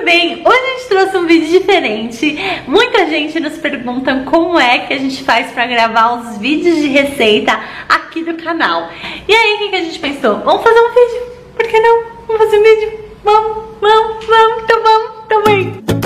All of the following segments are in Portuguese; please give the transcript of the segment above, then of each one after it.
tudo bem? Hoje a gente trouxe um vídeo diferente. Muita gente nos pergunta como é que a gente faz pra gravar os vídeos de receita aqui do canal. E aí, o que, que a gente pensou? Vamos fazer um vídeo? Por que não? Vamos fazer um vídeo? Vamos, vamos, vamos, então vamos, então vem.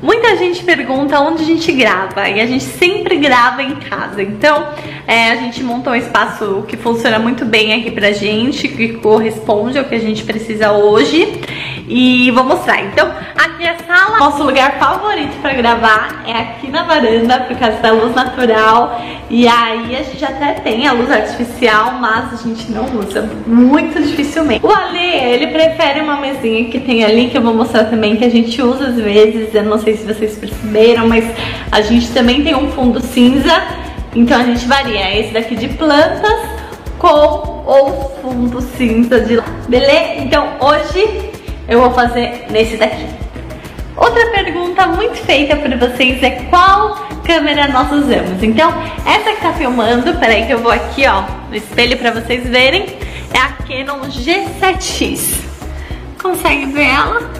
Muita gente pergunta onde a gente grava e a gente sempre grava em casa. Então, é, a gente montou um espaço que funciona muito bem aqui pra gente, que corresponde ao que a gente precisa hoje. E vou mostrar. Então, aqui é a sala. Nosso lugar favorito pra gravar é aqui na varanda, por causa da luz natural. E aí a gente até tem a luz artificial, mas a gente não usa muito dificilmente. O Ale, ele prefere uma mesinha que tem ali, que eu vou mostrar também, que a gente usa às vezes. Eu não sei se vocês perceberam, mas a gente também tem um fundo cinza então a gente varia esse daqui de plantas com o fundo cinza de lá, beleza? Então hoje eu vou fazer nesse daqui. Outra pergunta muito feita por vocês é qual câmera nós usamos. Então, essa que tá filmando, peraí que eu vou aqui, ó, no espelho pra vocês verem, é a Canon G7X. Consegue ver ela?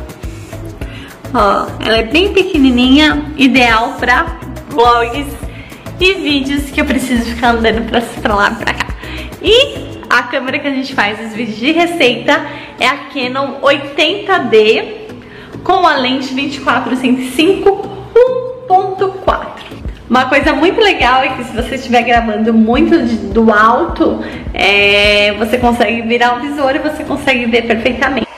Ó, ela é bem pequenininha, ideal pra vlogs e vídeos que eu preciso ficar andando pra, pra lá pra cá. E a câmera que a gente faz os vídeos de receita é a Canon 80D com a lente 24-105 1.4. Uma coisa muito legal é que se você estiver gravando muito de, do alto, é, você consegue virar o visor e você consegue ver perfeitamente.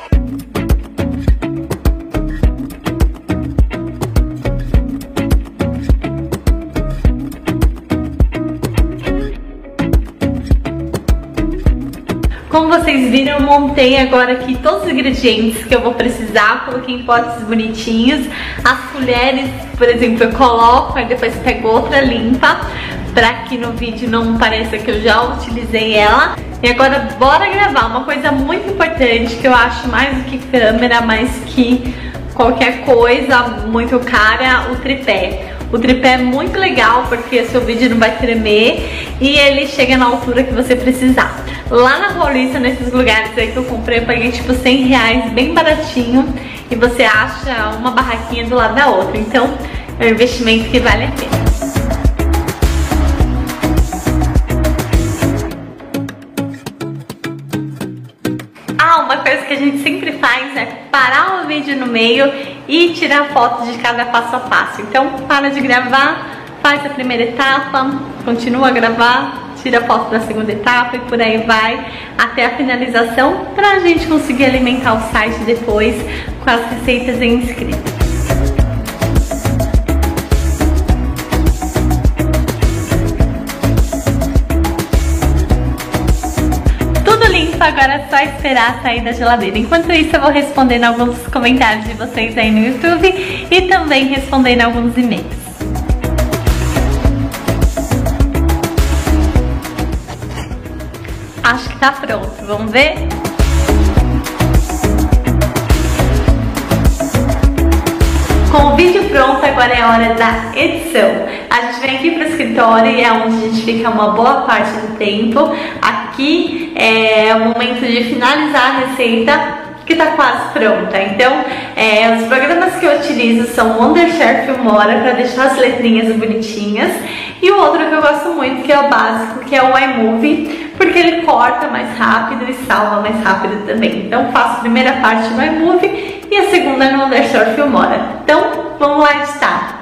Viram, eu montei agora aqui todos os ingredientes que eu vou precisar, coloquei em potes bonitinhos. As colheres, por exemplo, eu coloco, aí depois pego outra limpa, pra que no vídeo não pareça que eu já utilizei ela. E agora bora gravar uma coisa muito importante que eu acho mais do que câmera, mais que qualquer coisa muito cara, o tripé. O tripé é muito legal porque seu vídeo não vai tremer e ele chega na altura que você precisar. Lá na Paulista, nesses lugares aí que eu comprei, eu paguei tipo 100 reais, bem baratinho. E você acha uma barraquinha do lado da outra. Então, é um investimento que vale a pena. Ah, uma coisa que a gente sempre faz é parar o vídeo no meio e tirar foto de cada passo a passo. Então, para de gravar, faz a primeira etapa, continua a gravar, tira foto da segunda etapa e por aí vai até a finalização para a gente conseguir alimentar o site depois com as receitas em inscrito. Tudo limpo, agora é só esperar sair da geladeira. Enquanto isso, eu vou respondendo alguns comentários de vocês aí no YouTube e também respondendo alguns e-mails. Acho que tá pronto, vamos ver? Com o vídeo pronto, agora é hora da edição. A gente vem aqui para escritório e é onde a gente fica uma boa parte do tempo. Aqui é o momento de finalizar a receita que tá quase pronta. Então, é, os programas que eu utilizo são o Wondershare Filmora para deixar as letrinhas bonitinhas e o outro que eu gosto muito, que é o básico, que é o iMovie, porque ele corta mais rápido e salva mais rápido também. Então, faço a primeira parte no iMovie e a segunda no Wondershare Filmora. Então, vamos lá editar.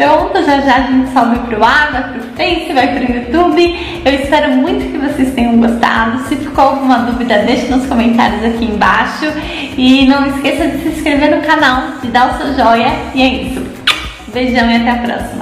Pronto, já já a gente sobe pro ar, vai pro Face, vai pro YouTube. Eu espero muito que vocês tenham gostado. Se ficou alguma dúvida, deixe nos comentários aqui embaixo. E não esqueça de se inscrever no canal, de dar o seu joia. E é isso. Beijão e até a próxima.